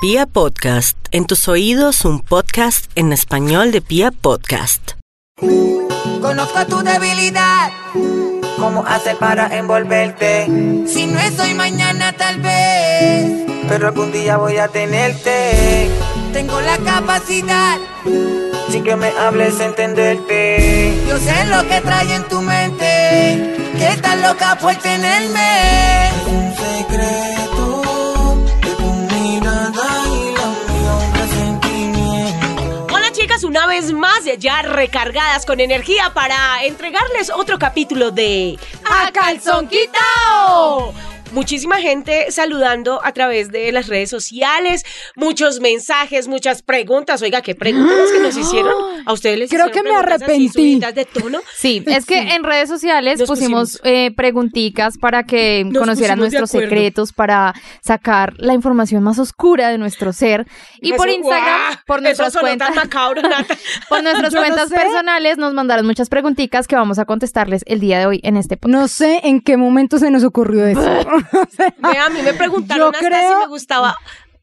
Pia Podcast, en tus oídos un podcast en español de Pia Podcast. Conozco tu debilidad. ¿Cómo hacer para envolverte? Si no es hoy, mañana tal vez. Pero algún día voy a tenerte. Tengo la capacidad. Sin que me hables, entenderte. Yo sé lo que trae en tu mente. Que estás loca por tenerme. Un secreto una vez más ya recargadas con energía para entregarles otro capítulo de A Calzón Quitao. Muchísima gente saludando a través de las redes sociales, muchos mensajes, muchas preguntas. Oiga, ¿qué preguntas que nos hicieron? ¿A ustedes les Creo hicieron que me así arrepentí. de tono? Sí, es que en redes sociales Nos pusimos, pusimos. eh, pregunticas para que Nos conocieran nuestros secretos, para sacar la información más oscura de nuestro ser. Y por Instagram, por nuestras cuentas, macabro, por nuestras Yo no cuentas sé. personales nos mandaron muchas preguntitas que vamos a contestarles el día de hoy en este podcast. No sé en qué momento se nos ocurrió eso. O sea, Vea, a mí me preguntaron hasta creo- si me gustaba.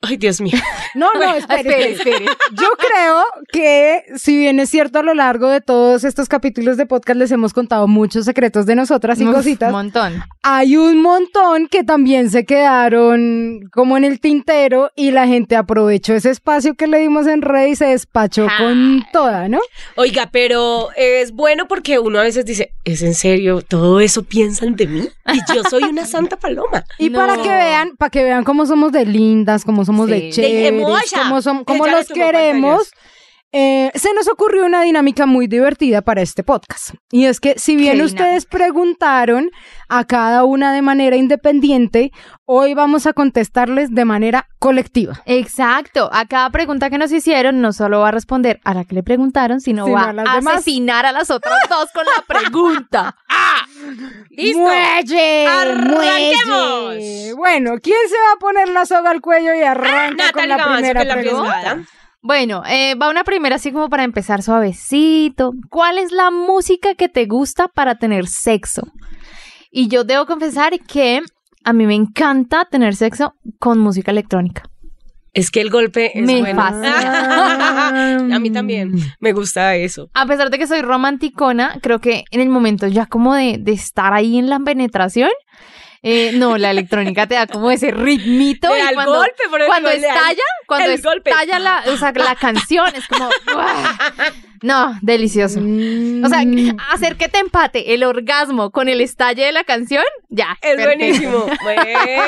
Ay, Dios mío. no, no, espere, Espere, espere. Yo creo que, si bien es cierto, a lo largo de todos estos capítulos de podcast les hemos contado muchos secretos de nosotras y Uf, cositas, Un montón. hay un montón que también se quedaron como en el tintero y la gente aprovechó ese espacio que le dimos en red y se despachó Ah. con toda, ¿no? Oiga, pero es bueno porque uno a veces dice, ¿es en serio? ¿Todo eso piensan de mí? Y yo soy una santa paloma. Y No. para que vean, para que vean cómo somos de lindas, cómo somos de Sí. chéveres, le los queremos. Eh, se nos ocurrió una dinámica muy divertida para este podcast. Y es que si bien ¿Qué ustedes preguntaron a cada una de manera independiente, hoy vamos a contestarles de manera colectiva. Exacto. A cada pregunta que nos hicieron, no solo va a responder a la que le preguntaron, sino Sino va a asesinar a las otras dos con la pregunta. ¡Listo! ¡Muelle! ¡Arranquemos! muelle! Bueno, ¿quién se va a poner la soga al cuello y arranca con Natalia la primera la pregunta? arriesgada. Bueno, eh, va una primera así como para empezar suavecito. ¿Cuál es la música que te gusta para tener sexo? Y yo debo confesar que a mí me encanta tener sexo con música electrónica. Es que el golpe es Me bueno. fascina. a mí también me gusta eso. A pesar de que soy romanticona, creo que en el momento ya como de, de estar ahí en la penetración, eh, no, la electrónica te da como ese ritmito. Y cuando, golpe, por cuando estalla, cuando el golpe. estalla la, o sea, la canción, es como, no, delicioso. O sea, Mm. hacer que te empate el orgasmo con el estalle de la canción, ya. Es perfecto. buenísimo. Pues,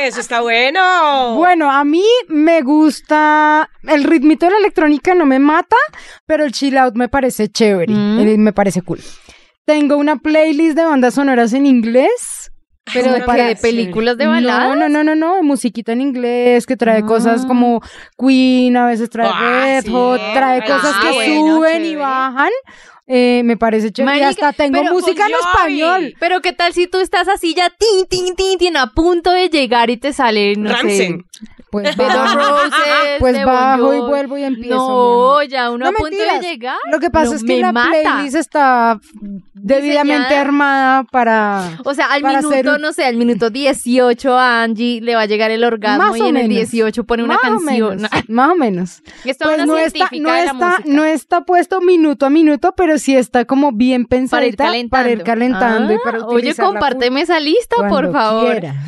eso está bueno. Bueno, a mí me gusta el ritmito de la electrónica, no me mata, pero el chill out me parece chévere, Mm. eh, me parece cool. Tengo una playlist de bandas sonoras en inglés. Pero de, para- que de películas de No, balada. no, no, no, no, de musiquita en inglés que trae Ah. cosas como Queen, a veces trae Ah, Red sí. Hot, trae Ah, cosas que bueno, suben y bajan. Eh, me parece chévere. Y hasta tengo pero música en español. Pero qué tal si tú estás así ya tin, tin, tin, tin, a punto de llegar y te sale, no Ramsen. sé, Pues, bajo, Roses, pues bajo y vuelvo y empiezo. No, ya uno No, a punto mentiras. de llegar. Lo que pasa no, es que me la mata. playlist está debidamente Diseñada. armada para... O sea, al minuto, hacer no sé, al minuto 18 a Angie le va a llegar el orgasmo Más y en el menos. 18 pone una más o canción. menos, más o menos. Esto Pues es no está, no, está, no está puesto minuto a minuto, pero sí está como bien pensadita para ir calentando. para ir calentando y Ah, para Oye, compárteme esa lista, por favor. quiera.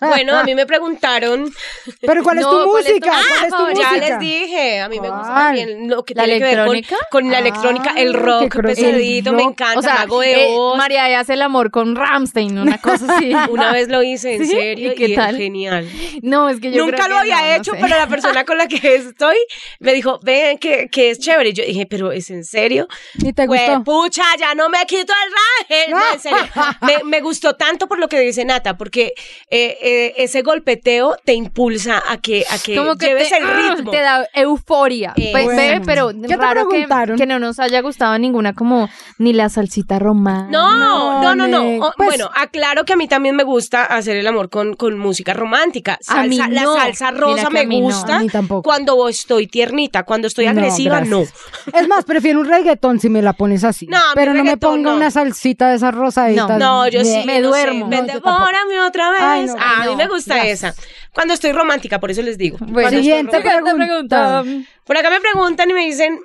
Bueno, a mí me preguntaron. Pero ¿cuál es No, tu ¿cuál es tu- música? Ah, ¿Cuál es tu? Ya música? les dije, a mí me gusta también lo que ¿La tiene que ver con, electrónica? con la electrónica, el Ah, rock qué grosso. pesadito, El me rock. encanta, O sea, Mago de eh, Oz. María hace el amor con Ramstein, una cosa así. Una vez lo hice, en ¿Sí? serio, ¿Y qué y es tal? genial. No, es que yo Nunca creo lo que había no, no hecho, sé. pero la persona con la que estoy me dijo, ven, que, que es chévere. Y yo dije, pero ¿es en serio? ¿Y te Pues, gustó? pucha, ya no me quito el raje. No, en serio. Me, me gustó tanto por lo que dice Nata, porque eh, eh, ese golpeteo te impulsa a que, a que, como que lleves te, el ritmo. te da euforia. Eh, Pues, bueno. bebé, pero ¿Qué te raro que, preguntaron? que no nos haya gustado ninguna como ni la salsita romana. No, no, no, no. me- O- pues- bueno, aclaro que a mí también me gusta hacer el amor con, con música romántica. A mí no. La salsa rosa me no. gusta A mí tampoco. cuando estoy tiernita. Cuando estoy agresiva, no. Es más, prefiero un reggaetón si me la pones así. No, pero no me ponga no. una salsita de esas rosaditas. No, yo sí. Me no duermo. sé, ven, No, devórame otra vez. Ay, no, Ah, a mí no. me gusta Gracias. esa. Cuando estoy romántica, por eso les digo. Bueno, siguiente pregunta. Por acá me preguntan y me dicen,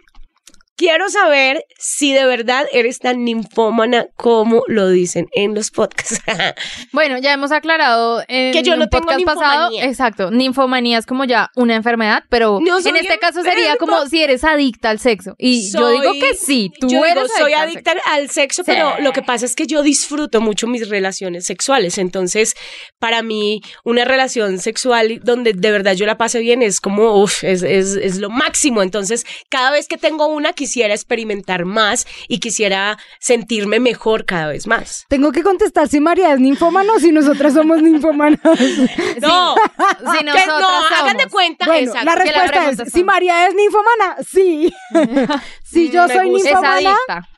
quiero saber si de verdad eres tan ninfómana como lo dicen en los podcasts. Bueno, ya hemos aclarado en Que yo no un tengo podcast pasado. ninfomanía. Exacto, ninfomanía es como ya una enfermedad, pero No en este caso sería como si eres adicta al sexo. Y yo digo que sí, tú yo eres digo, soy al adicta sexo. al sexo, Sí. pero lo que pasa es que yo disfruto mucho mis relaciones sexuales. Entonces, para mí, una relación sexual donde de verdad yo la pase bien es como, uff, es, es, es lo máximo. Entonces, cada vez que tengo una, quisiera experimentar más y quisiera sentirme mejor cada vez más. Tengo que contestar si María es ninfómana o si nosotras somos ninfómanas. No, Si no, hagan de cuenta. Bueno, exacto, la que respuesta es, si. María es ninfómana, sí. si yo Me soy ninfómana, adicta.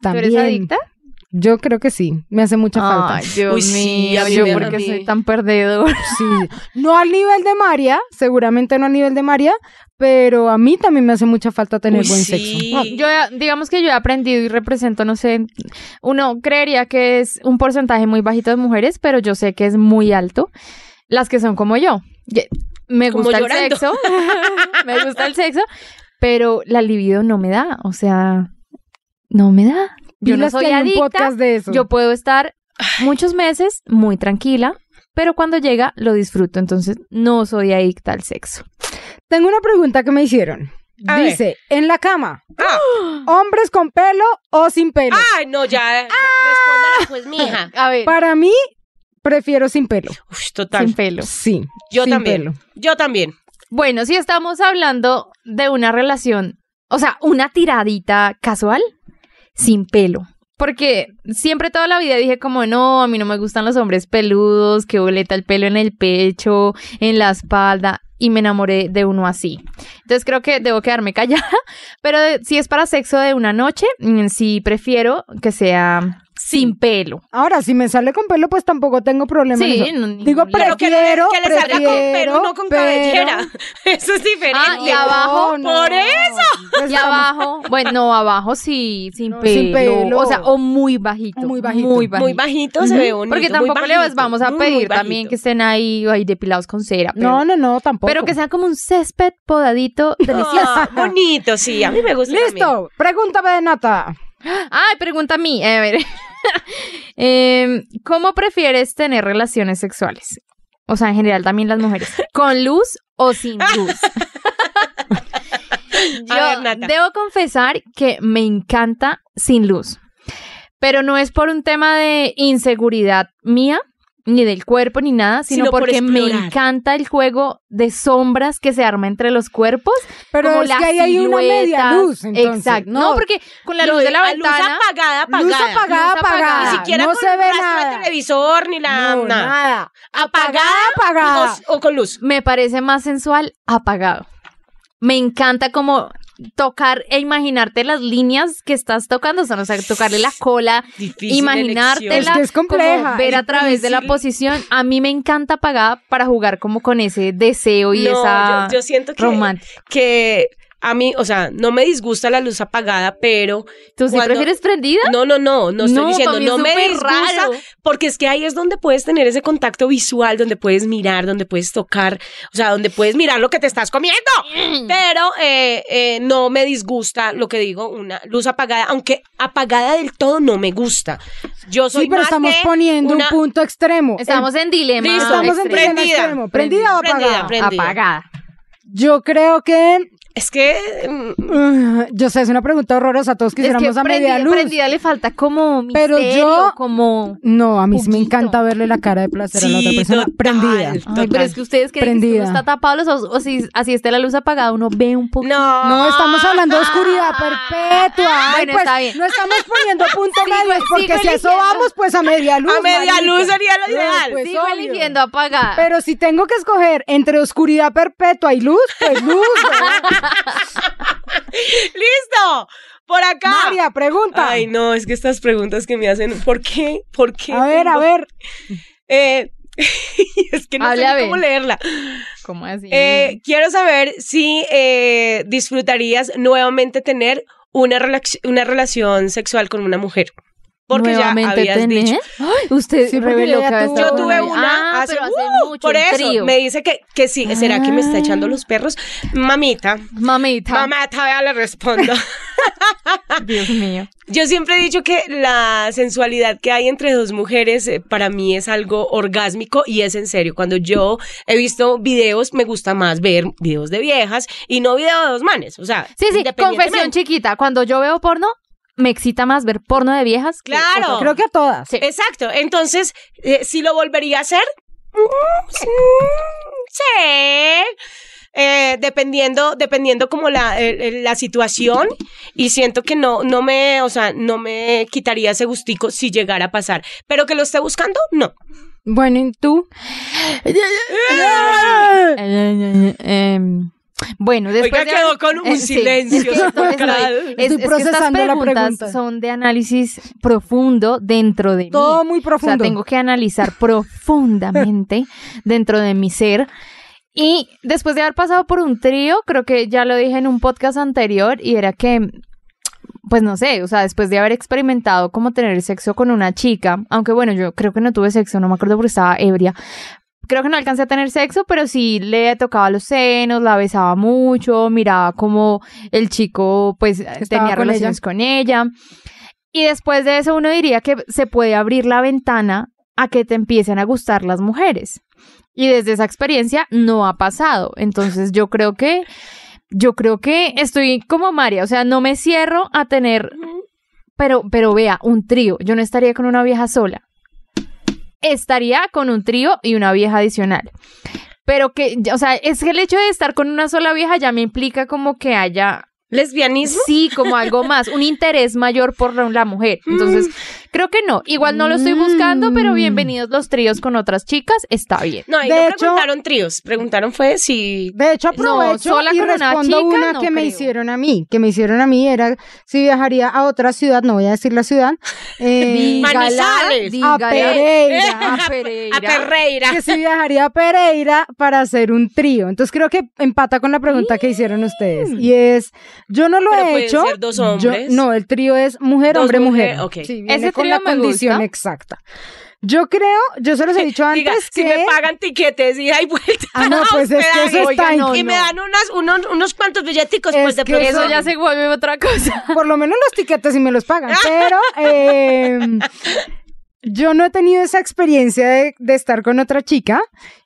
¿Tú eres también. adicta? Yo creo que sí, me hace mucha falta. Ay, Dios Uy, sí, mío, a mí yo porque mí- soy tan perdedor. Sí, no al nivel de María, seguramente no al nivel de María, pero a mí también me hace mucha falta tener Uy, buen sí. sexo. No, yo digamos que yo he aprendido y represento, no sé, uno creería que es un porcentaje muy bajito de mujeres, pero yo sé que es muy alto. Las que son como yo. Me Como gusta llorando. el sexo, me gusta el sexo, pero la libido no me da, o sea, no me da. Yo no soy un adicta, podcast de eso. yo puedo estar muchos meses muy tranquila, pero cuando llega lo disfruto, entonces no soy adicta al sexo. Tengo una pregunta que me hicieron. A ver. Dice, en la cama, Ah. ¿hombres con pelo o sin pelo? Ay, no, ya. Respóndala pues, mija. A ver, Para mí, prefiero sin pelo. Uf, total. sin pelo. Sí. Yo sin también. pelo. Yo también. Bueno, si estamos hablando de una relación, o sea, una tiradita casual, sin pelo. Porque siempre toda la vida dije como, no, a mí no me gustan los hombres peludos, que boleta el pelo en el pecho, en la espalda, y me enamoré de uno así. Entonces creo que debo quedarme callada, pero si es para sexo de una noche, mm, sí prefiero que sea sin pelo. Ahora, si me sale con pelo, pues tampoco tengo problema. en Sí, eso. no, Digo, Pero que, le- prefiero, que le salga con prefiero, pelo, no con pero- cabellera. Eso es diferente. Ah, y abajo, Por eso. Pues Y estamos- abajo, bueno, no, abajo sí, sin, No, pelo, sin pelo. O sea, o muy bajito. Muy bajito. Muy bajito. Muy bajito se ve bonito. Porque tampoco bajito, vamos a pedir también que estén ahí, ahí depilados con cera. Pero, No, no, no, tampoco. pero que sean como un césped podadito delicioso. Ah, bonito, sí. A mí me gusta también. Listo, pregúntame de nata. Ay, pregunta a mí. A ver. Em, ¿Cómo prefieres tener relaciones sexuales? O sea, en general también las mujeres. ¿Con luz o sin luz? Yo ver, debo confesar que me encanta sin luz. Pero no es por un tema de inseguridad mía, ni del cuerpo, ni nada, sino, Sino por porque me encanta el juego de sombras que se arma entre los cuerpos. Pero como es las que ahí hay una media luz, entonces. Exacto. No, porque con la luz de la ventana. Luz apagada, apagada. Luz apagada, Luz apagada. apagada. Ni siquiera no con se ve de nada. televisor ni la No, nada. nada. Apagada, apagada. O, o con luz. me parece más sensual apagado. Me encanta como tocar e imaginarte las líneas que estás tocando, o sea, o sea, tocarle la cola, Difícil imaginártela. Es que es compleja, como ver es a través de la posición. A mí me encanta apagada para jugar como con ese deseo y No, esa yo, yo siento que, romántica. que a mí, o sea, no me disgusta la luz apagada, pero ¿Tú sí cuando- prefieres prendida? no, no, no, no estoy No, diciendo, no es me disgusta, raro. porque es que ahí es donde puedes tener ese contacto visual, donde puedes mirar, donde puedes tocar, o sea, donde puedes mirar lo que te estás comiendo. Mm. Pero eh, eh, no me disgusta lo que digo, una luz apagada, aunque apagada del todo no me gusta. Yo soy Sí, pero más estamos de poniendo una- un punto extremo. Estamos en dilema. Listo, Estamos en extremo. dilema Prendida. extremo. ¿Prendida o Prendida, apagada? prendida. apagada. Yo creo que... Es que mm, uh, yo sé, es una pregunta horrorosa. Todos Es que quisiéramos a media luz. prendida le falta como Pero misterio, yo- como... No, a mí sí me encanta verle la cara de placer a la otra persona total. prendida. Ay, pero es que ustedes creen que Prendida. uno está tapado los ojos, o si así esté la luz apagada, uno ve un poco. no. No, estamos hablando de oscuridad perpetua. Ay, Bueno, pues, está bien. No estamos poniendo punto medio, porque si a eso vamos, pues a media luz. A media marica. luz sería lo No, ideal. pues, Sigo obvio. eligiendo apagada. Pero si tengo que escoger entre oscuridad perpetua y luz, pues luz. ¿no? ¡Listo! por acá. María, pregunta. Ay, no, es que estas preguntas que me hacen, ¿por qué? ¿Por qué? a ver, a ver. Eh, es que no Hable sé cómo leerla. ¿Cómo así? Eh, quiero saber si eh, disfrutarías nuevamente tener una, relac- una relación sexual con una mujer. Porque ya habías tener. dicho. Ay, usted Sí, reveló ya que tuvo- Yo tuve una- Ah, hace, pero hace ¡uh! mucho. Por eso trío. me dice que, que sí. ¿Será que me está Ah. echando los perros? Mamita, Mamita. mamita, vea, le respondo. Dios mío. Yo siempre he dicho que la sensualidad que hay entre dos mujeres eh, para mí es algo orgásmico y es en serio. Cuando yo he visto videos, me gusta más ver videos de viejas y no videos de dos manes. O sea, Sí, sí, confesión chiquita. Cuando yo veo porno, me excita más ver porno de viejas. que Claro. Creo que a todas. Sí. Exacto. Entonces, eh, si lo volvería a hacer, mm, sí. sí. Eh, dependiendo, dependiendo como la, la situación y siento que no, no me, o sea, no me quitaría ese gustico si llegara a pasar, pero que lo esté buscando, no. Bueno, ¿y tú? Eh, em, bueno, después Oiga, de quedó con un eh, sí, silencio es que es- que estas procesando la preguntas pregunta. son de análisis profundo dentro de Todo mí. muy O sea, profundo. tengo que analizar profundamente dentro de mi ser. Y después de haber pasado por un trío, creo que ya lo dije en un podcast anterior, y era que, pues no sé, o sea, después de haber experimentado cómo tener sexo con una chica, aunque bueno, yo creo que no tuve sexo, no me acuerdo porque estaba ebria. Creo que no alcancé a tener sexo, pero sí le tocaba los senos, la besaba mucho, miraba como el chico pues tenía con relaciones con ella. Y después de eso uno diría que se puede abrir la ventana a que te empiecen a gustar las mujeres. Y desde esa experiencia no ha pasado. Entonces yo creo que, yo creo que estoy como María, o sea, no me cierro a tener, pero, pero vea, un trío. Yo no estaría con una vieja sola. Estaría con un trío y una vieja adicional. Pero que, o sea, es que el hecho de estar con una sola vieja ya me implica como que haya ¿Lesbianismo? Sí, como algo más, un interés mayor por la la mujer. Entonces, creo que no. Igual no lo estoy buscando, pero Mm. bienvenidos los tríos con otras chicas, está bien. No, y De no hecho- preguntaron tríos, preguntaron fue si... De hecho, No, aprovecho sola y con una respondo chica, una no que me hicieron a mí. Que me hicieron a mí era si viajaría a otra ciudad, no voy a decir la ciudad. eh, Dígala, Manizales. A Pereira. A Pereira. A Perreira. que si viajaría a Pereira para hacer un trío. Entonces creo que empata con la pregunta que hicieron ustedes. Y es, yo no lo Pero he hecho. ser dos Yo- hombres. no, el trío es mujer, Dos hombre, mujer, mujer. ok. Sí, Ese con la condición gusta. exacta. Yo creo, yo se los he dicho antes Diga, que... si me pagan tiquetes y hay vuelta. Ah, no, pues es que eso está no, Y me dan unas, unos, unos cuantos billeticos, Es pues de pronto. Eso ya se vuelve otra cosa. por lo menos los tiquetes sí me los pagan, pero eh, yo no he tenido esa experiencia de, de estar con otra chica,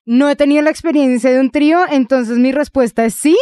no he tenido la experiencia de un trío, entonces mi respuesta es sí,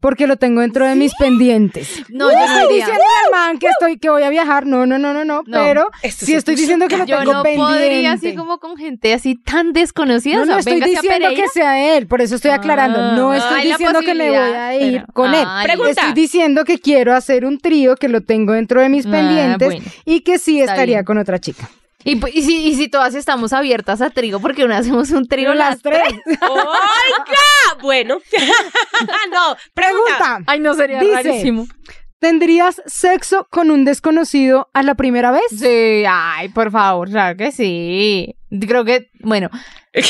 porque lo tengo dentro de mis pendientes. No, yo no estoy diciendo al man que estoy que voy a viajar, no, no, no, no, no, No. pero Esto sí estoy diciendo que lo Yo tengo no pendiente. podría así como con gente así tan desconocida. No, o sea, no estoy diciendo que sea él, por eso estoy aclarando. Ah, no hay estoy diciendo que me voy a ir pero- con él. Estoy diciendo que quiero hacer un trío, que lo tengo dentro de mis Ah, pendientes bueno. y que sí estaría bien. con otra chica. Y, pu- y si, y si todas estamos abiertas a trío, porque no hacemos un trío las tres. ¡Oiga! Bueno. no, pregunta. Pregunta. Ay, no sería Dice, rarísimo. ¿Tendrías sexo con un desconocido a la primera vez? Sí, ay, por favor, claro que sí. Creo que, bueno, Sobre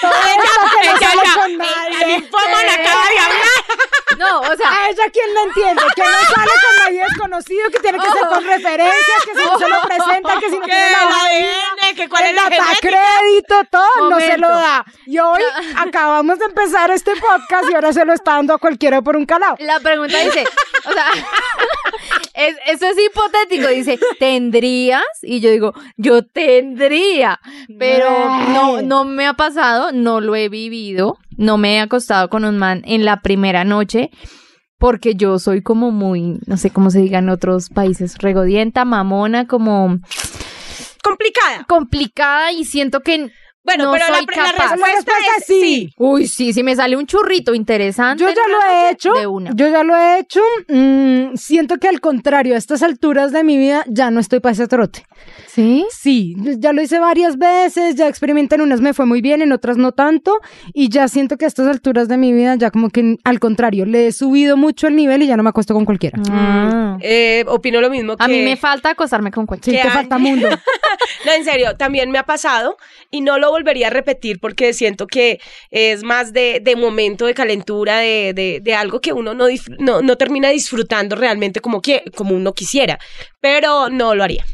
todo ella que no Ella sale con El nadie. linfoma le acaba de hablar. no, o sea, A ella quién la entiende, que no sale con nadie desconocido, que tiene que ser con referencias, que si no se lo presenta, que si no Que tiene la la que cuál es el la genética. crédito, todo no se lo da. Y hoy acabamos de empezar este podcast y ahora se lo está dando a cualquiera por un calado. la pregunta dice, o sea, es, eso es hipotético, dice, ¿tendrías? Y yo digo, yo tendría, pero no, no me ha pasado, no lo he vivido, no me he acostado con un man en la primera noche. Porque yo soy como muy, no sé cómo se diga en otros países, regodienta, mamona, como Complicada. complicada y siento que Bueno, no pero la, soy la capaz. respuesta, respuesta es es sí. sí. Uy, sí, si me sale un churrito interesante. Yo ya lo he hecho. De una. Yo ya lo he hecho. mm, siento que al contrario, a estas alturas de mi vida ya no estoy para ese trote. ¿Sí? Sí, ya lo hice varias veces, ya experimenté en unas me fue muy bien, en otras no tanto, y ya siento que a estas alturas de mi vida ya como que al contrario, le he subido mucho el nivel y ya no me acuesto con cualquiera. Mm. Eh, opino lo mismo que... A mí me falta acostarme con Sí, cualquiera. ¿Qué te falta mundo. No, en serio, también me ha pasado y no lo volvería a repetir porque siento que es más de, de momento de calentura, de, de, de algo que uno no, no, no termina disfrutando realmente como, que, como uno quisiera, pero no lo haría.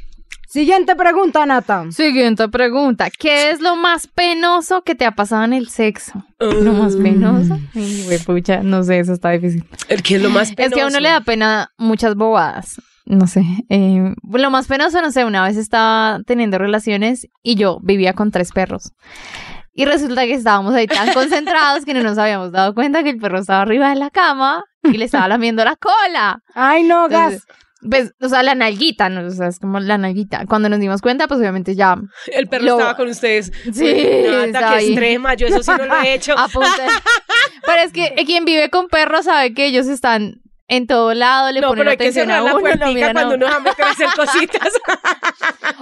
Siguiente pregunta, Nata. Siguiente pregunta. ¿Qué es lo más penoso que te ha pasado en el sexo? Lo más penoso. Ay, güey, pucha, no sé, eso está difícil. Que es lo más Es penoso. que a uno le da pena muchas bobadas. No sé. eh, lo más penoso, no sé, una vez estaba teniendo relaciones y yo vivía con tres perros. Y resulta que estábamos ahí tan concentrados que no nos habíamos dado cuenta que el perro estaba arriba de la cama y le estaba lamiendo la cola. Ay, no, gas. Pues, o sea, la nalguita, ¿no? O sea, es como la nalguita. Cuando nos dimos cuenta, pues obviamente ya. El perro lo- estaba con ustedes. Sí, está qué ahí. extrema, yo eso sí no lo he hecho. Pero es que quien vive con perros sabe que ellos están en todo lado, le no, ponen pero hay que atención cerrar a la uno, lo puertica miran a cuando uno. uno va a meter a hacer cositas.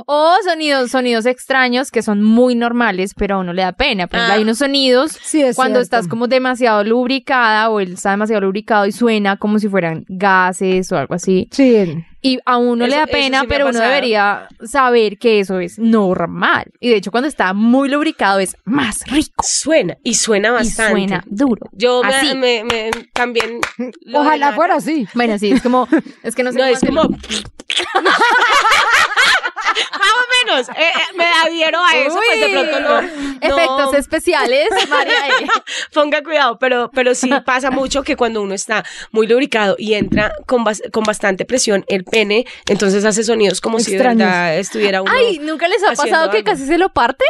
O sonidos, sonidos extraños que son muy normales, pero a uno le da pena. Por ejemplo, Ah. hay unos sonidos Sí, es cuando cierto. estás como demasiado lubricada o él está demasiado lubricado y suena como si fueran gases o algo así. Sí. Y a uno le da pena, sí pero uno debería saber que eso es normal. Y de hecho, cuando está muy lubricado es más rico. Suena, y suena Y bastante. suena duro. Yo me- Así. me, me- también. Ojalá fuera así. Bueno, sí, es como, es que no sé No, cómo es como. Más o menos. eh, eh, me adhiero a eso, pues de pronto no. no- Efectos especiales, María. Ponga cuidado, pero, pero sí pasa mucho que cuando uno está muy lubricado y entra con, bas- con bastante presión el pene, entonces hace sonidos como si de Extraños. verdad estuviera uno. Ay, ¿nunca les ha pasado que algo. casi se lo parten?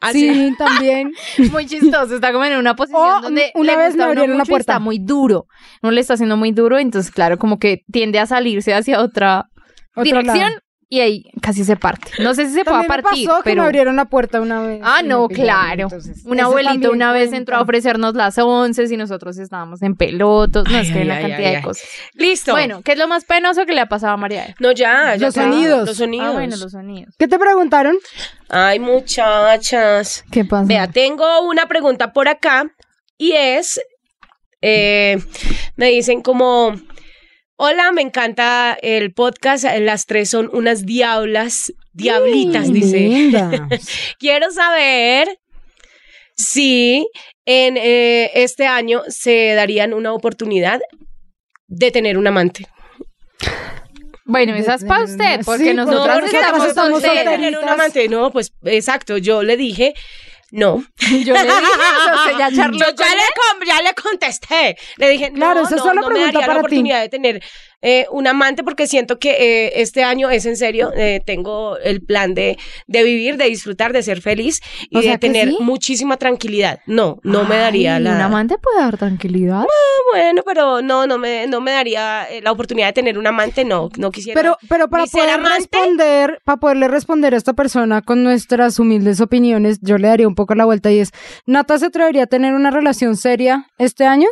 así. Sí, también. Muy chistoso, está como en una posición Oh, donde una le vez gusta me abrieron y puerta. está muy duro. No le está haciendo muy duro, entonces claro, como que tiende a salirse hacia otra Otro dirección lado. Y ahí casi se parte. No sé si se puede me partir, pasó que pero me abrieron la puerta una vez. Ah, no, claro. entonces, Una abuelita una vez cuenta. entró a ofrecernos las once y nosotros estábamos en pelotos. No, Ay, es que hay una ay, cantidad ay, de ay. cosas. Listo. Bueno, ¿qué es lo más penoso que le ha pasado a María? No, ya, ya Los sonidos. Los sonidos. Ah, bueno, los sonidos. ¿Qué te preguntaron? Ay, muchachas. ¿Qué pasa? Vea, tengo una pregunta por acá y es, eh, me dicen como, hola, me encanta el podcast, las tres son unas diablas, diablitas, Mm, dice. Quiero saber si en eh, este año se darían una oportunidad de tener un amante. Bueno, esa es para usted, porque Sí, nosotros porque porque estamos estamos tener un amante. No, pues exacto, yo le dije, no. Yo le dije eso, usted ya charló Yo ya le, ya le contesté. Le dije, Claro, no, esa es no, solo no me daría la para ti. oportunidad de tener eh, un amante porque siento que eh, este año es en serio. eh, tengo el plan de, de vivir, de disfrutar, de ser feliz y O de tener sí. muchísima tranquilidad. No, no me daría la... Un amante puede dar tranquilidad. Bueno, pero no, no me, no me daría eh, la oportunidad de tener un amante. No, no quisiera. Pero, pero para poder amante. responder, para poderle responder a esta persona con nuestras humildes opiniones, yo le daría un poco la vuelta y es, ¿Nata se atrevería a tener una relación seria este año?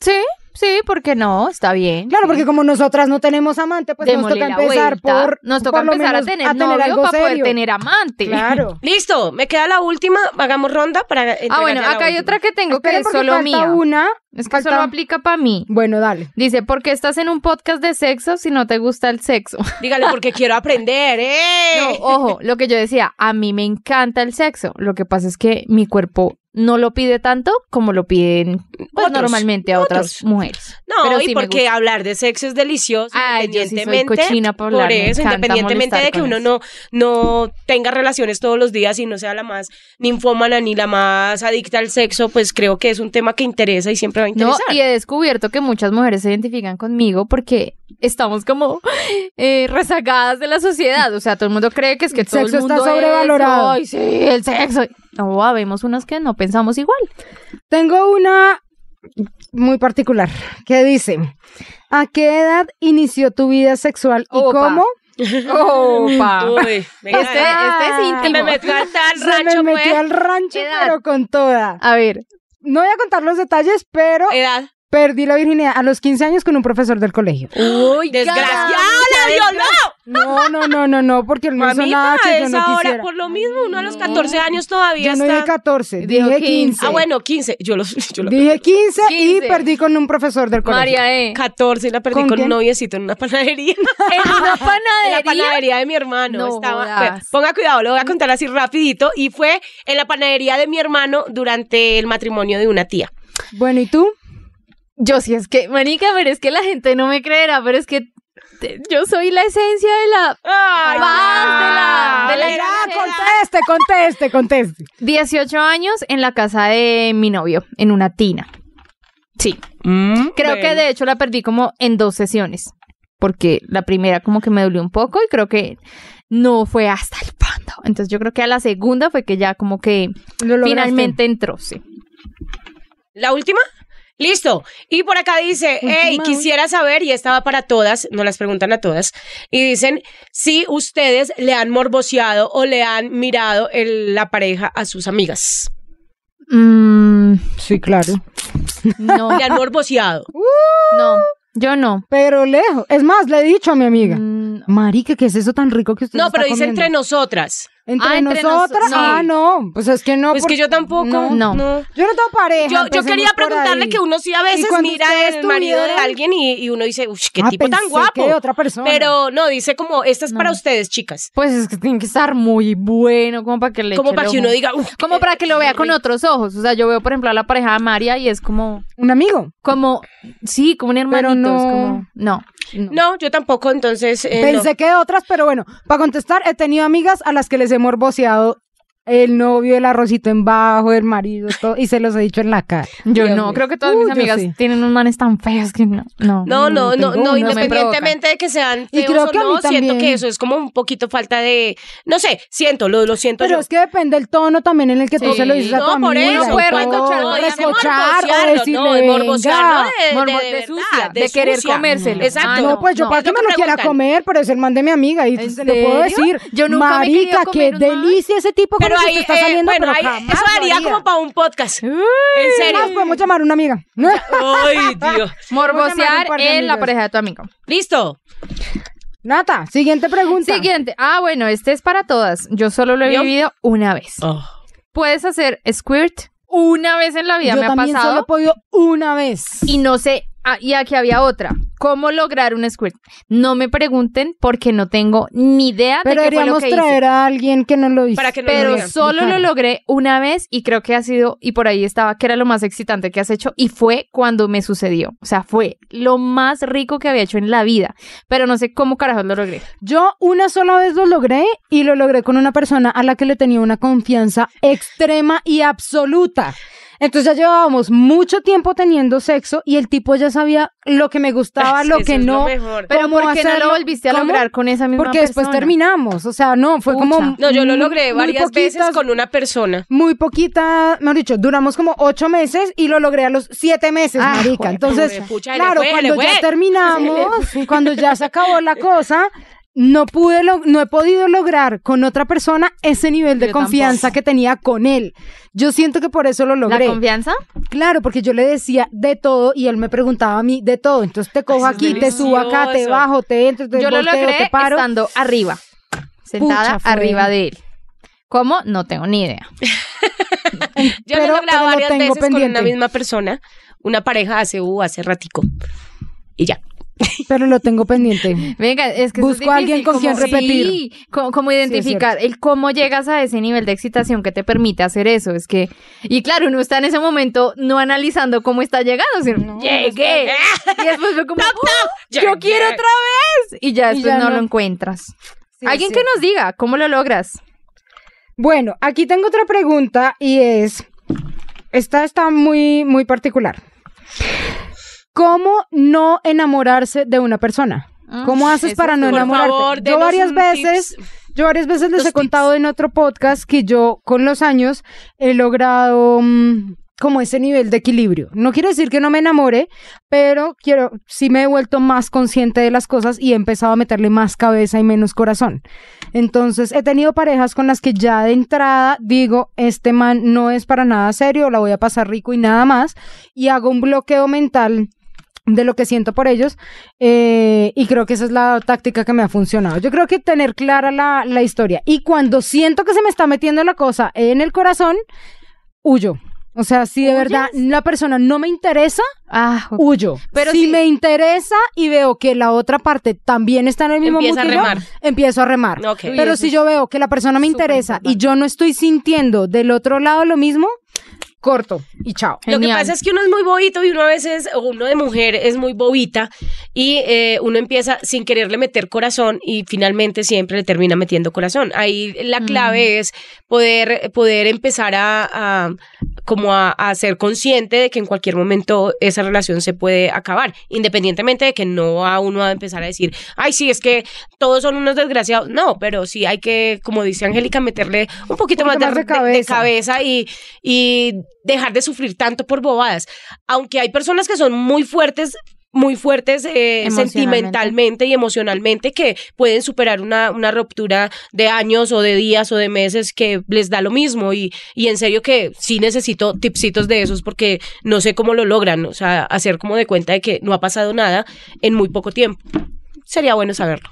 Sí, sí, ¿por qué no? Está bien. Claro, sí. porque como nosotras no tenemos amante, pues Démosle nos toca empezar vuelta. por Nos toca por empezar a tener, novio algo para poder serio. tener amante. Claro. Listo, me queda la última. Hagamos ronda para. Ah, bueno, acá hay otra que tengo que es porque solo falta mía. una. Es que falta- solo aplica para mí. Bueno, dale. Dice, ¿por qué estás en un podcast de sexo si no te gusta el sexo? Dígale porque quiero aprender, ¿eh? No, ojo, lo que yo decía, a mí me encanta el sexo. Lo que pasa es que mi cuerpo no lo pide tanto como lo piden pues, Otros, normalmente a otras mujeres. No, Pero y sí porque hablar de sexo es delicioso, Ay, yo sí soy independientemente. hablar, por eso, independientemente de que uno eso. no, no tenga relaciones todos los días y no sea la más ninfómana ni la más adicta al sexo, pues creo que es un tema que interesa y siempre va a No, y he descubierto que muchas mujeres se identifican conmigo porque estamos como eh, rezagadas de la sociedad. O sea, todo el mundo cree que es que El todo el sexo está mundo sobrevalorado. Ay, sí, el sexo. No, habemos unas que no pensamos igual. Tengo una muy particular que dice, ¿a qué edad inició tu vida sexual y Opa. cómo? Opa. Uy, venga, Este, este es Que íntimo. me metió al tal Se rancho, me metió pues. al rancho, Edad. pero con toda. A ver, No voy a contar los detalles, pero Edad. Perdí la virginidad a los 15 años con un profesor del colegio. uy, Desgraciado, ya. la violó. No, no, no, no, no, porque él no hizo nada que yo es no ahora quisiera. por lo mismo, uno a los 14 años todavía Yo no está. dije 14, Dijo dije 15. 15. Ah, bueno, 15. Yo los yo lo Dije 15, 15. y perdí con un profesor del colegio. María E. 14 y la perdí ¿Con con, un noviecito en una panadería. En una En la panadería. panadería de mi hermano. No estaba, ponga cuidado, lo voy a contar así rapidito. Y fue en la panadería de mi hermano durante el matrimonio de una tía. Bueno, ¿y tú? Yo sí es que, manica, pero es que la gente no me creerá, pero es que te- yo soy la esencia de la Ay, paz, de la, de la Ya, conteste, conteste, conteste. 18 años en la casa de mi novio, en una tina. Sí, Mm, creo que de hecho la perdí como en dos sesiones, porque la primera como que me dolió un poco y creo que no fue hasta el fondo. Entonces yo creo que a la segunda fue que ya como que Lo finalmente entró, sí. ¿La última? Listo. Y por acá dice, hey, quisiera saber, y esta va para todas, no las preguntan a todas, y dicen si ustedes le han morboseado o le han mirado el- la pareja a sus amigas. Mm, Sí, claro. no, Le han morboseado. no, yo no. Pero lejos. Es más, le he dicho a mi amiga. Mm, Marica, ¿qué es eso tan rico que usted No, pero dice comiendo? entre nosotras. ¿Entre Ah, entre nosotras. noso- Ah, no. Pues es que no. Pues que porque- yo tampoco. No. No. Yo no tengo pareja. Yo, yo quería preguntarle que uno sí a veces mira el marido de alguien y, y uno dice, uff, qué Ah, tipo tan pensé guapo. que de otra persona. Pero no, dice como, esta es para No. ustedes, chicas. Pues es que tiene que estar muy bueno como para que le Como para que uno diga, uff. como para que lo vea con otros ojos. O sea, yo veo, por ejemplo, a la pareja de María y es como, Un amigo. como, sí, como un hermanito. Pero no- es como, no. No, yo tampoco, entonces. eh, no. Pensé que de otras, pero bueno, para contestar, he tenido amigas a las que les morboseado el novio, el arrocito en bajo, el marido, todo, y se los he dicho en la cara. Yo Dios no, creo que todas Uh, mis amigas sí. tienen unos manes tan feos que no. No, No, no, tengo no, no, independientemente de que sean Y feos creo o que a mí no, siento que eso es como un poquito falta de, no sé, siento, lo, lo siento Pero yo. es que depende del tono también en el que tú se lo dices a tu No, por amiga. eso, y puede recochar, no, recochar o morbosearlo, decirle, no, de morbosear, no venga. de, de, de de sucia, de querer sucia. comérselo. Exacto. No, pues yo no. para Es que lo me que lo quiera comer, pero es el man de mi amiga y ¿En se le puedo decir, Yo nunca marica, qué delicia ese tipo con Pero ahí, eh, bueno, pero ahí, jamás eso haría haría. como para un podcast. en Más serio. podemos llamar a una amiga. Ay, Dios. Morbosear en la pareja de tu amigo. Listo. Nata, siguiente pregunta. Siguiente. Ah, bueno, este es para todas. Yo solo lo he ¿Yo? vivido una vez. Puedes hacer squirt una vez en la vida, Yo me ha también pasado. solo he podido una vez. Y no sé, ah, y aquí había otra. ¿Cómo lograr un squirt? No me pregunten porque no tengo ni idea Pero de qué fue lo que hice. traer a alguien que nos lo hizo. Para que nos lo Pero diga. solo lo logré una vez y creo que ha sido, y por ahí estaba, que era lo más excitante que has hecho y fue cuando me sucedió. O sea, fue lo más rico que había hecho en la vida. Pero no sé cómo carajos lo logré. Yo una sola vez lo logré y lo logré con una persona a la que le tenía una confianza extrema y absoluta. Entonces ya llevábamos mucho tiempo teniendo sexo y el tipo ya sabía lo que me gustaba, Es lo que lo no. mejor. Pero cómo ¿por qué no hacerlo, lo volviste a cómo, lograr con esa misma Porque después terminamos, o sea, no, fue Pucha. como... No, yo lo logré muy varias veces poquitas- con una persona. Muy poquita, mejor dicho, duramos como ocho meses y lo logré a los siete meses, Ah, marica. Entonces, pucha, claro, cuando ya terminamos, cuando ya se acabó la cosa, no pude, lo- no he podido lograr con otra persona ese nivel de Yo confianza tampoco. que tenía con él. Yo siento que por eso lo ¿La logré. confianza? Claro, porque yo le decía de todo y él me preguntaba a mí de todo. Entonces te cojo aquí, te subo acá, te bajo, te entro, te Yo lo volteo, logré te paro. estando arriba, sentada Pucha, arriba de él. ¿Cómo? No tengo ni idea. Yo Pero- lo he logrado lo varias tengo veces con una misma persona. Una pareja hace, uh, hace ratico. Y ya. Pero lo tengo pendiente. Venga, es que eso es Busco a alguien con quien repetir. Sí, como identificar el cómo llegas a ese nivel de excitación que te permite hacer eso. Es que, y claro, uno está en ese momento no analizando cómo está llegando, sino llegué. Y después fue como, "Oh, yo Llegué". quiero otra vez. Y ya Y después ya no, no. lo encuentras. Sí, Alguien que nos diga, ¿cómo lo logras? Bueno, aquí tengo otra pregunta y es, esta está muy, muy particular. ¿Cómo no enamorarse de una persona? ¿Cómo haces eso para no enamorarte? favor, yo varias veces, tips. yo varias veces les he contado en otro podcast que yo con los años he logrado mm, como ese nivel de equilibrio. No quiere decir que no me enamore, pero quiero, sí me he vuelto más consciente de las cosas y he empezado a meterle más cabeza y menos corazón. Entonces, he tenido parejas con las que ya de entrada digo, este man no es para nada serio, la voy a pasar rico y nada más, y hago un bloqueo mental de lo que siento por ellos eh, y creo que esa es la táctica que me ha funcionado. Yo creo que tener clara la, la historia y cuando siento que se me está metiendo la cosa en el corazón, huyo. O sea, si de verdad la persona no me interesa, Ah, huyo. Pero si si- me interesa y veo que la otra parte también está en el mismo Empieza mood a remar. empiezo a remar. Pero si yo veo que la persona me interesa y yo no estoy sintiendo del otro lado lo mismo, corto y chao. Lo que pasa es que uno es muy bobito y uno a veces, o uno de mujer es muy bobita y eh, uno empieza sin quererle meter corazón y finalmente siempre le termina metiendo corazón. Ahí la clave es poder, poder empezar a, a- como a, a ser consciente de que en cualquier momento esa relación se puede acabar, independientemente de que no va uno a empezar a decir, ay, sí, es que todos son unos desgraciados. No, pero sí hay que, como dice Angélica, meterle un poquito Un más, de, más de cabeza. cabeza y, y dejar de sufrir tanto por bobadas. Aunque hay personas que son muy fuertes muy fuertes eh, sentimentalmente y emocionalmente que pueden superar una, una ruptura de años o de días o de meses que les da lo mismo y, y en serio que sí necesito tipsitos de esos porque no sé cómo lo logran, o sea, hacer como de cuenta de que no ha pasado nada en muy poco tiempo. Sería bueno saberlo.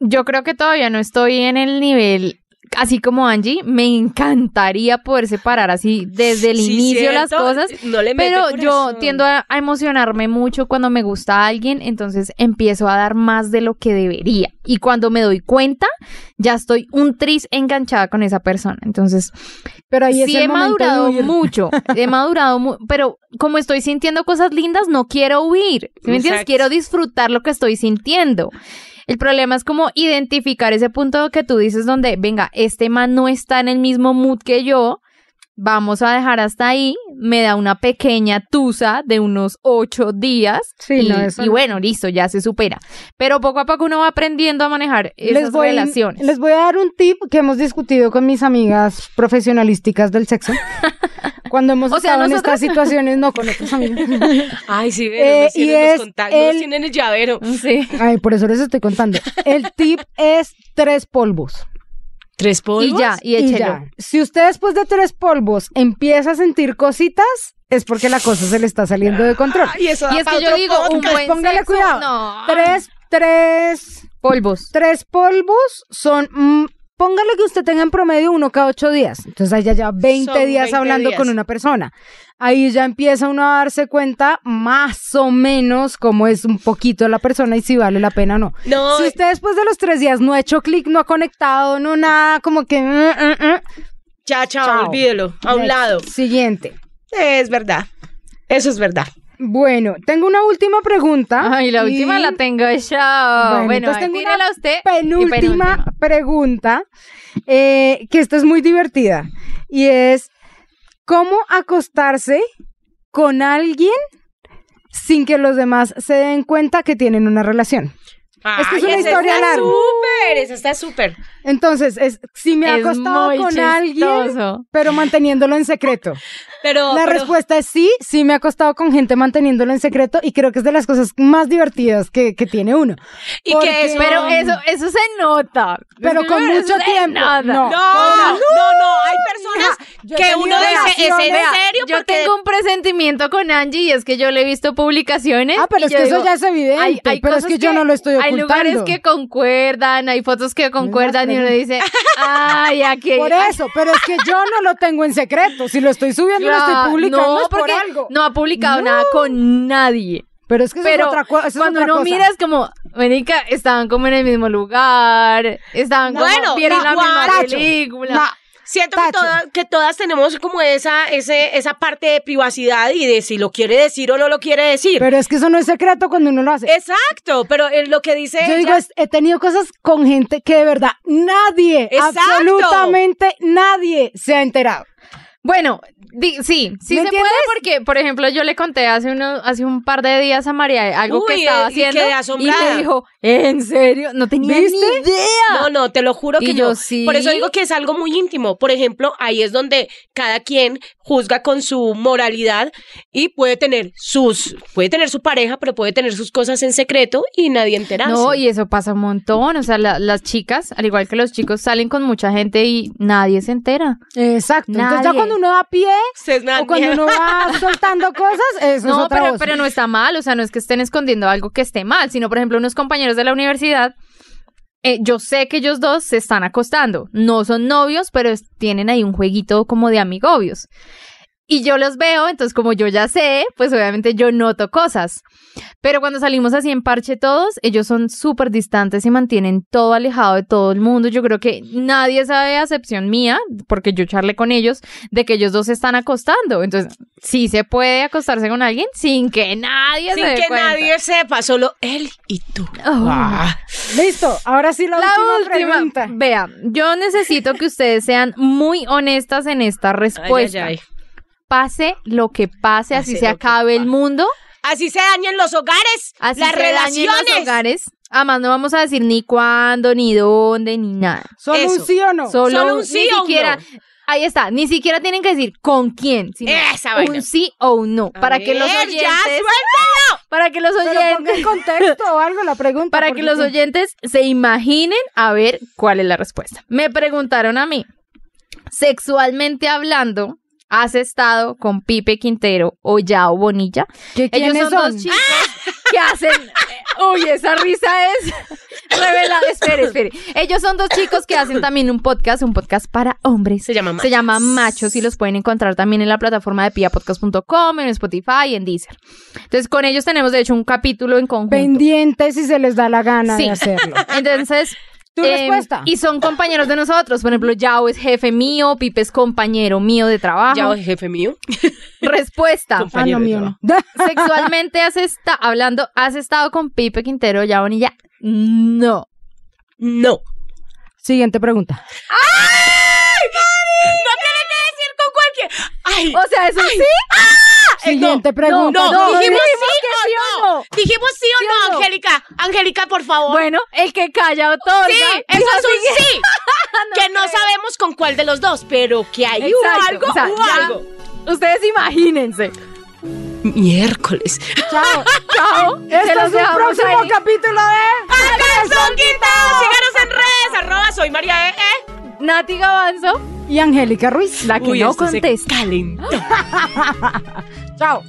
Yo creo que todavía no estoy en el nivel así como Angie. Me encantaría poder separar así desde el Sí, inicio las cosas. No le Pero yo tiendo a, a emocionarme mucho cuando me gusta alguien, entonces empiezo a dar más de lo que debería. Y cuando me doy cuenta, ya estoy un tris enganchada con esa persona. Entonces, Pero ahí sí he madurado mucho, he madurado mu- pero como estoy sintiendo cosas lindas, no quiero huir, ¿sí ¿me entiendes? Quiero disfrutar lo que estoy sintiendo. El problema es como identificar ese punto que tú dices donde, venga, este man no está en el mismo mood que yo, vamos a dejar hasta ahí, me da una pequeña tusa de unos ocho días Sí, y, no, eso y no. bueno, listo, ya se supera. Pero poco a poco uno va aprendiendo a manejar esas les voy, relaciones. les voy a dar un tip que hemos discutido con mis amigas profesionalísticas del sexo. Cuando hemos O sea, estado en estas situaciones, no con otras amigas. Ay, sí, Eh, pero nos y los contactos, el- tienen el llavero. Sí. Ay, por eso les estoy contando. El tip es tres polvos. ¿Tres polvos? Y ya, y Y échelo. ya. Si usted después de tres polvos empieza a sentir cositas, es porque la cosa se le está saliendo de control. Ay, eso Y da es pa' que yo digo, un buen Póngale sexo, cuidado. No. Tres, tres, polvos. tres polvos son, mm, póngale que usted tenga en promedio uno cada ocho días. Entonces ahí ya lleva 20 Son días 20 hablando días. con una persona. Ahí ya empieza uno a darse cuenta más o menos cómo es un poquito la persona y si vale la pena o no. No, Si usted después de los tres días no ha hecho clic, no ha conectado, no nada, como que... mm, ya, chao, Chao. olvídelo, a un next. lado. Siguiente. Es verdad. Eso es verdad. Bueno, tengo una última pregunta. Ay, la última y la tengo yo. Bueno, Bueno, entonces tengo una usted. Penúltima pregunta, eh, que esta es muy divertida, y es, ¿cómo acostarse con alguien sin que los demás se den cuenta que tienen una relación? Es que es una historia está larga. súper, esa está súper. Entonces, es si me ha muy con alguien, pero manteniéndolo en secreto. Pero, La pero- respuesta es sí, sí me ha acostado con gente manteniéndolo en secreto y creo que es de las cosas más divertidas que, que tiene uno. y porque- que es, Pero eso, eso se nota. Pero con Eso mucho tiempo. No. No, no, no, hay personas que uno ¿es en serio? Yo Porque tengo un presentimiento con Angie y es que yo le he visto publicaciones. Ah, pero es que eso ya es evidente, hay- hay pero es que yo no lo estoy Hay lugares ocultando. que concuerdan, hay fotos que concuerdan y uno dice, ay, aquí. Por eso, pero es que yo no lo tengo en secreto. Si lo estoy subiendo, lo estoy publicando no, es por porque algo. no ha publicado No. nada con nadie. Pero es que eso Pero es otra, co- eso es cuando otra uno cosa. mira es como, Venica, estaban como en el mismo lugar, estaban como, Bueno, vieron la igual, misma película. Siento que, toda- que todas tenemos como esa, ese, esa parte de privacidad y de si lo quiere decir o no lo quiere decir. pero es que eso no es secreto cuando uno lo hace. Exacto, pero lo que dice Yo ella, digo, es- he tenido cosas con gente que de verdad nadie, Exacto. absolutamente nadie se ha enterado. Bueno, di- sí, sí ¿Me se entiendes? puede porque, por ejemplo, yo le conté hace uno, hace un par de días a María algo que estaba y haciendo y me dijo, ¿en serio? No tenía ¿Viste? ni idea. No, no, te lo juro Y que yo no. sí. Por eso digo que es algo muy íntimo. Por ejemplo, ahí es donde cada quien juzga con su moralidad y puede tener sus, puede tener su pareja, pero puede tener sus cosas en secreto y nadie enterarse. No, y eso pasa un montón. O sea, la- las chicas, al igual que los chicos, salen con mucha gente y nadie se entera. Exacto. Entonces ya. Cuando uno da pie Ustedes me dan o cuando uno va soltando cosas, eso es No, otra pero, voz. pero no está mal. O sea, no es que estén escondiendo algo que esté mal, sino, por ejemplo, unos compañeros de la universidad. eh, yo sé que ellos dos se están acostando. No son novios, pero es- tienen ahí un jueguito como de amigobios. Y yo los veo, entonces como yo ya sé, pues obviamente yo noto cosas. Pero cuando salimos así en parche todos, ellos son súper distantes y mantienen todo alejado de todo el mundo. Yo creo que nadie sabe, a excepción mía, porque yo charlé con ellos, de que ellos dos se están acostando. Entonces, sí se puede acostarse con alguien sin que nadie Sin se dé que cuenta. nadie sepa, solo él y tú. Oh. Ah. Listo, ahora sí la, La última, última, pregunta. vea, yo necesito que ustedes sean muy honestas en esta respuesta. Ay, ay, ay. Pase lo que pase, así se acabe el mundo, Así se dañan los hogares, así las se dañen relaciones. los hogares. Además, no vamos a decir ni cuándo, ni dónde, ni nada. Solo un sí o no. Solo, Solo un un- sí ni o siquiera, no. ahí está, ni siquiera tienen que decir con quién, sino Esa vaina. un sí o un no, A para que los ver, ya, oyentes, suéltalo. para que los oyentes, en contexto o algo la pregunta. para que los oyentes se imaginen a ver cuál es la respuesta. Me preguntaron a mí, sexualmente hablando, ¿has estado con Pipe Quintero o Yao Bonilla? ¿Qué, Ellos ¿Quiénes son, son? dos chicos que hacen. Uy, esa risa es revelada. Espere, espere. Ellos son dos chicos que hacen también un podcast, un podcast para hombres. Se llama Se llama Machos y los pueden encontrar también en la plataforma de piapodcast.com, en Spotify y en Deezer. Entonces, con ellos tenemos, de hecho, un capítulo en conjunto. Pendientes si se les da la gana Sí. de hacerlo. Entonces. ¿Tu em, respuesta? Y son compañeros de nosotros. Por ejemplo, Yao es jefe mío, Pipe es compañero mío de trabajo. Ya, jefe mío. Respuesta. Ah, no, mío no. Sexualmente has estado hablando, has estado con Pipe Quintero, Yao Bonilla. No. No. Siguiente pregunta. No tiene que decir con cualquier. Ay. O sea, eso sí. Siguiente pregunta. No, no, dijimos dijimos sí o no. no. Dijimos sí o ¿Sí o no, no? Angélica. Angélica, por favor. Bueno, el que calla otorga. sí, eso es un sí. que no creo. sabemos con cuál de los dos, pero que hubo Exacto, algo, o sea, algo. Ustedes imagínense. Miércoles. Chao. Chao. Este es un próximo ahí. capítulo de... ¡A calzón quitado! Síganos en redes, arroba soy María E. E. Nati Gavanzo, Y Angélica Ruiz. la que Uy, no esto se contesta. calentó. Chao.